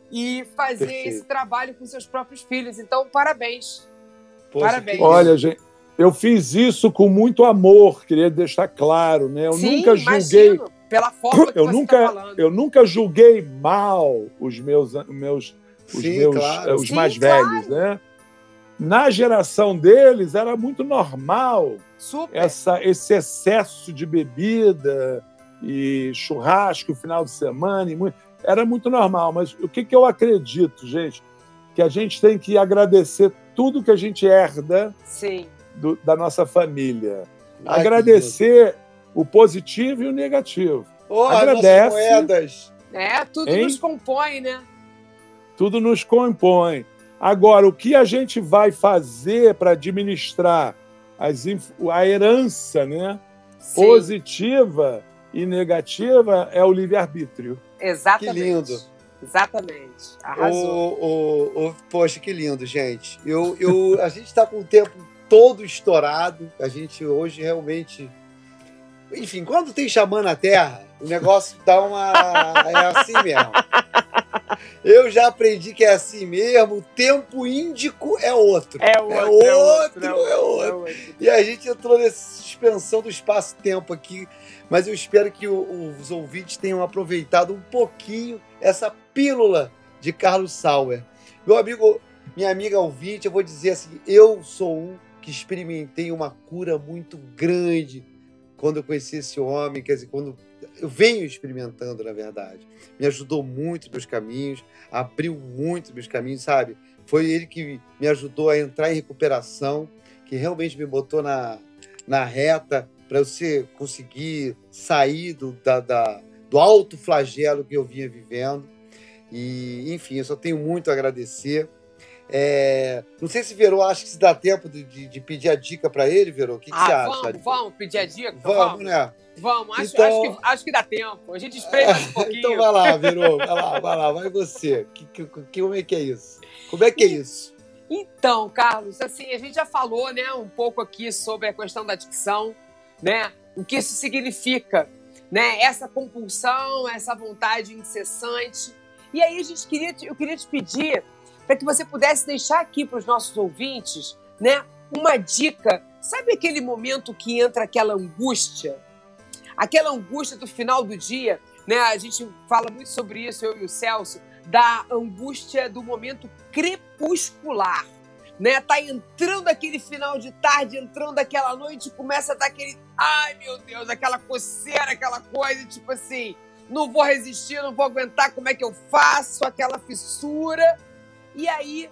E fazer Perfeito. esse trabalho com seus próprios filhos. Então, parabéns. Poxa, Parabéns. Olha, gente, eu fiz isso com muito amor, queria deixar claro, né? Eu Sim, nunca julguei, imagino, pela forma que eu você nunca, está falando. eu nunca julguei mal os meus, meus, os Sim, meus, claro. eh, os Sim, mais claro. velhos, né? Na geração deles era muito normal Super. essa, esse excesso de bebida e churrasco final de semana. E muito, era muito normal. Mas o que, que eu acredito, gente? Que a gente tem que agradecer tudo que a gente herda Sim. do- da nossa família. Ai, agradecer o positivo e o negativo. Oh, as Agradece. moedas. É, tudo Hein? nos compõe, né? Tudo nos compõe. Agora, o que a gente vai fazer para administrar as a herança né, Sim, positiva e negativa é o livre-arbítrio. exatamente. Que lindo. Exatamente. Arrasou. Ô, ô, ô, poxa, que lindo, gente. Eu, eu, a gente está com o tempo todo estourado. A gente hoje realmente. Enfim, quando tem xamã na Terra, o negócio dá uma. É assim mesmo. Eu já aprendi que é assim mesmo. O tempo índico é outro. É outro. É outro, é outro. É outro. É outro. E a gente entrou nessa suspensão do espaço-tempo aqui. Mas eu espero que os ouvintes tenham aproveitado um pouquinho essa pílula de Carlos Sauer. Meu amigo, minha amiga ouvinte, eu vou dizer assim: eu sou um que experimentei uma cura muito grande quando eu conheci esse homem, quer dizer, quando eu venho experimentando, na verdade. Me ajudou muito meus caminhos, abriu muito meus caminhos, sabe? Foi ele que me ajudou a entrar em recuperação, que realmente me botou na, na reta para você conseguir sair do, da, da, do alto flagelo que eu vinha vivendo. E, enfim, eu só tenho muito a agradecer. É, não sei se Verô acha que se dá tempo de, de, de pedir a dica para ele, Verô. O que, que ah, você vamos, acha? Vamos, pedir a dica? Vamos, vamos. né? Vamos, acho, então... acho, que, acho que dá tempo. A gente espera um (laughs) pouquinho. então vai lá, Verô, vai lá, vai lá, vai você. Que, que, que, como é que é isso? Como é que é isso? Então, Carlos, assim, a gente já falou, né, um pouco aqui sobre a questão da dicção, né? O que isso significa, né? Essa compulsão, essa vontade incessante. E aí a gente queria, eu queria te pedir para que você pudesse deixar aqui para os nossos ouvintes, né, uma dica. Sabe aquele momento que entra aquela angústia? Aquela angústia do final do dia, né? A gente fala muito sobre isso, eu e o Celso, da angústia do momento crepuscular. Né, tá entrando aquele final de tarde, entrando aquela noite, começa a dar aquele, ai meu Deus, aquela coceira, aquela coisa, tipo assim, não vou resistir, não vou aguentar, como é que eu faço? Aquela fissura. E aí,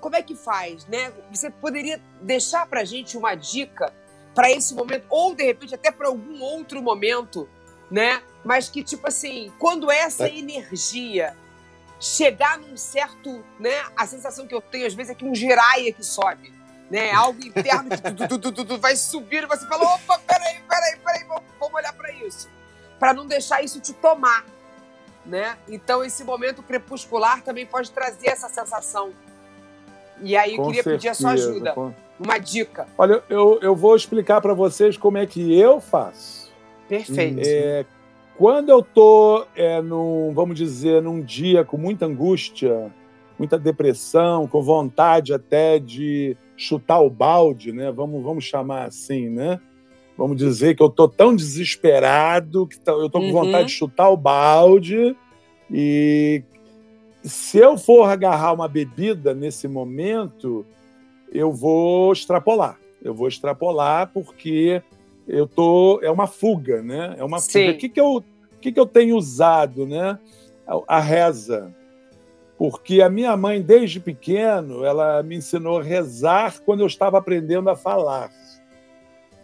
como é que faz, né? Você poderia deixar para gente uma dica para esse momento, ou de repente até para algum outro momento, né? Mas que, tipo assim, quando essa é. energia chegar num certo, né? A sensação que eu tenho às vezes é que um giraia que sobe, né? Algo interno que tu, tu, tu, vai subir e você fala, opa, peraí, peraí, peraí, vamos, vamos olhar para isso. Para não deixar isso te tomar né? Então esse momento crepuscular também pode trazer essa sensação. E aí eu com queria certeza, pedir a sua ajuda, com... uma dica. Olha, eu, eu vou explicar para vocês como é que eu faço. Perfeito. É, quando eu tô, é, num, vamos dizer, num dia com muita angústia, muita depressão, com vontade até de chutar o balde, né? Vamos, vamos chamar assim, né? Vamos dizer que eu tô tão desesperado que eu tô com uhum. vontade de chutar o balde e se eu for agarrar uma bebida nesse momento, eu vou extrapolar. Eu vou extrapolar porque eu tô é uma fuga, né? É uma Sim. fuga. O que que eu o que que eu tenho usado, né? A, a reza. Porque a minha mãe desde pequeno, ela me ensinou a rezar quando eu estava aprendendo a falar.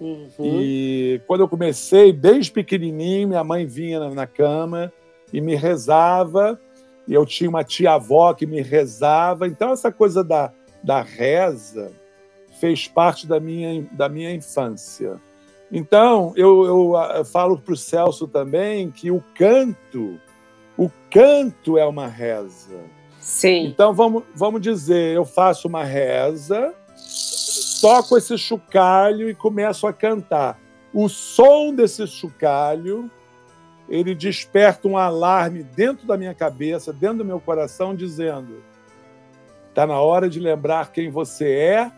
Uhum. E quando eu comecei, desde pequenininho, minha mãe vinha na cama e me rezava, e eu tinha uma tia-avó que me rezava. Então, essa coisa da, da reza fez parte da minha, da minha infância. Então, eu, eu, eu falo para o Celso também que o canto, o canto é uma reza. Sim. Então, vamos, vamos dizer, eu faço uma reza toco esse chocalho e começo a cantar. O som desse chocalho, ele desperta um alarme dentro da minha cabeça, dentro do meu coração, dizendo: está na hora de lembrar quem você é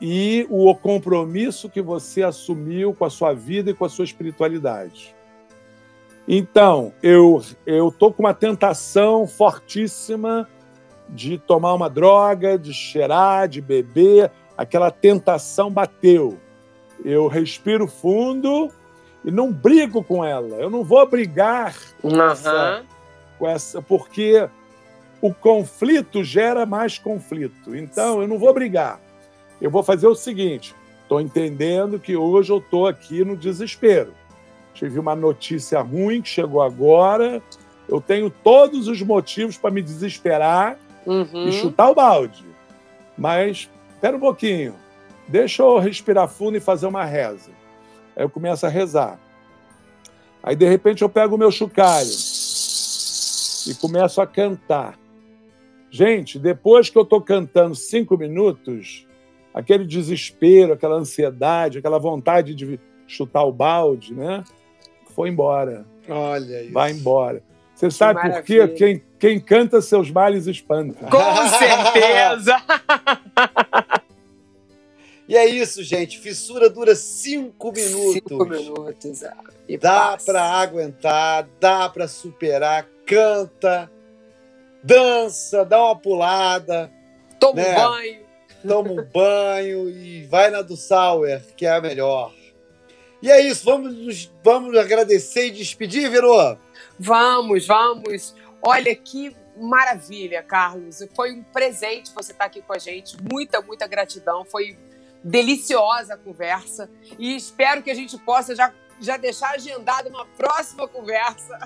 e o compromisso que você assumiu com a sua vida e com a sua espiritualidade. Então, eu eu tô com uma tentação fortíssima de tomar uma droga, de cheirar, de beber, aquela tentação bateu. Eu respiro fundo e não brigo com ela. Eu não vou brigar com, uhum. essa, com essa, porque o conflito gera mais conflito. Então, eu não vou brigar. Eu vou fazer o seguinte: estou entendendo que hoje eu estou aqui no desespero. Tive uma notícia ruim que chegou agora. Eu tenho todos os motivos para me desesperar uhum. e chutar o balde. Mas espera um pouquinho, deixa eu respirar fundo e fazer uma reza. Aí eu começo a rezar. Aí, de repente, eu pego o meu chocalho e começo a cantar. Gente, depois que eu estou cantando cinco minutos, aquele desespero, aquela ansiedade, aquela vontade de chutar o balde, né? Foi embora. Olha isso. Vai embora. Você sabe por quê? Quem, quem canta seus males espanta. Com certeza! (laughs) e é isso, gente. Fissura dura cinco minutos. Cinco minutos. é. E Dá passa. pra aguentar, dá pra superar. Canta, dança, dá uma pulada, Toma né? um banho. toma um banho e vai na do Sauer, que é a melhor. E é isso, vamos, nos- vamos agradecer e despedir, Virô? Vamos, vamos. Olha que maravilha, Carlos. Foi um presente você estar aqui com a gente. Muita, muita gratidão. Foi deliciosa conversa. E espero que a gente possa já, já deixar agendada uma próxima conversa.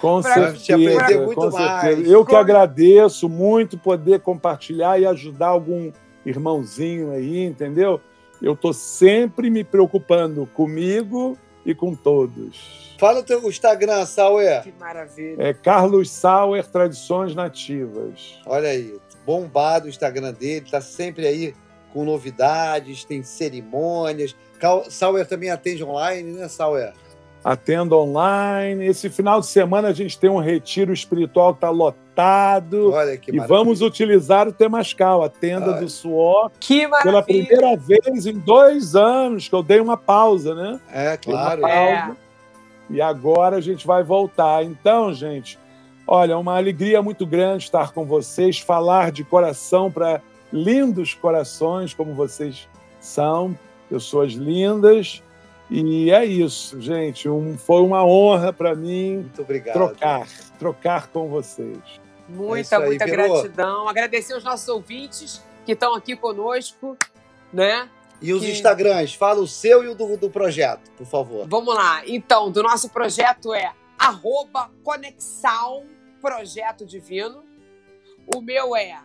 Com Pra certeza. te muito com mais. certeza. Eu que agradeço muito poder compartilhar e ajudar algum irmãozinho aí, entendeu? Eu estou sempre me preocupando comigo e com todos. Fala o teu Instagram, Sauer. Que maravilha. É Carlos Sauer Tradições Nativas. Olha aí, bombado o Instagram dele, tá sempre aí com novidades, tem cerimônias. Sauer também atende online, né, Sauer? Atendo online. Esse final de semana a gente tem um retiro espiritual que está lotado. Olha que E maravilha. vamos utilizar o Temascal, a tenda Ah. do suor, Que pela maravilha. primeira vez em dois anos que eu dei uma pausa, né? É, claro. É. E agora a gente vai voltar. Então, gente, olha, uma alegria muito grande estar com vocês, falar de coração para lindos corações como vocês são, pessoas lindas. E é isso, gente. Um- foi uma honra para mim Muito obrigado. trocar, trocar com vocês. É Muita, isso aí, muita Verô. gratidão. Agradecer os nossos ouvintes que estão aqui conosco, né? E os Que- Instagrams, fala o seu e o do, do projeto, por favor. Vamos lá. Então, do nosso projeto é arroba Conexão Projeto Divino. O meu é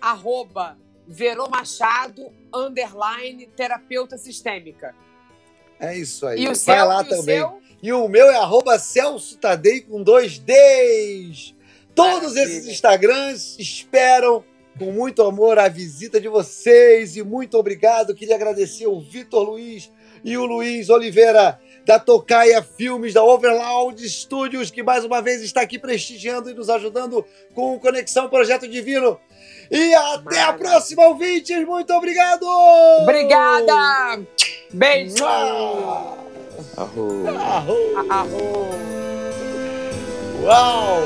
arroba Verô Machado, underline, terapeuta sistêmica. É isso aí. E o Vai seu? lá e o também. seu? E o meu é arroba Celso Tadei com dois Ds. Todos Maravilha. esses Instagrams esperam com muito amor a visita de vocês e muito obrigado. Queria agradecer o Vitor Luiz e o Luiz Oliveira da Tocaia Filmes, da Overloud Studios, que mais uma vez está aqui prestigiando e nos ajudando com o Conexão Projeto Divino. E até a próxima, ouvintes. Muito obrigado! Obrigada! Beijo! Arro. Arro! Arro! Uau!